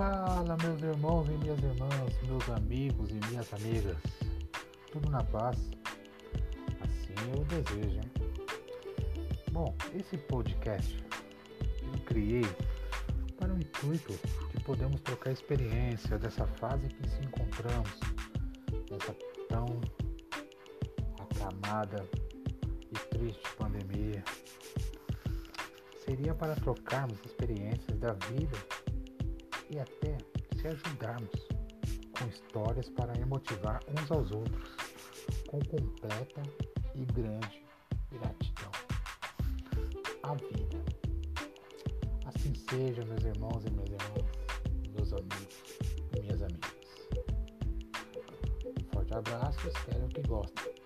Fala, meus irmãos e minhas irmãs, meus amigos e minhas amigas. Tudo na paz? Assim eu desejo. Bom, esse podcast eu criei para o intuito de podermos trocar experiência dessa fase que se encontramos, dessa tão aclamada e triste pandemia. Seria para trocarmos experiências da vida e até se ajudarmos com histórias para emotivar uns aos outros, com completa e grande gratidão à vida. Assim seja, meus irmãos e minhas irmãs, meus amigos e minhas amigas. Um forte abraço, espero que gostem.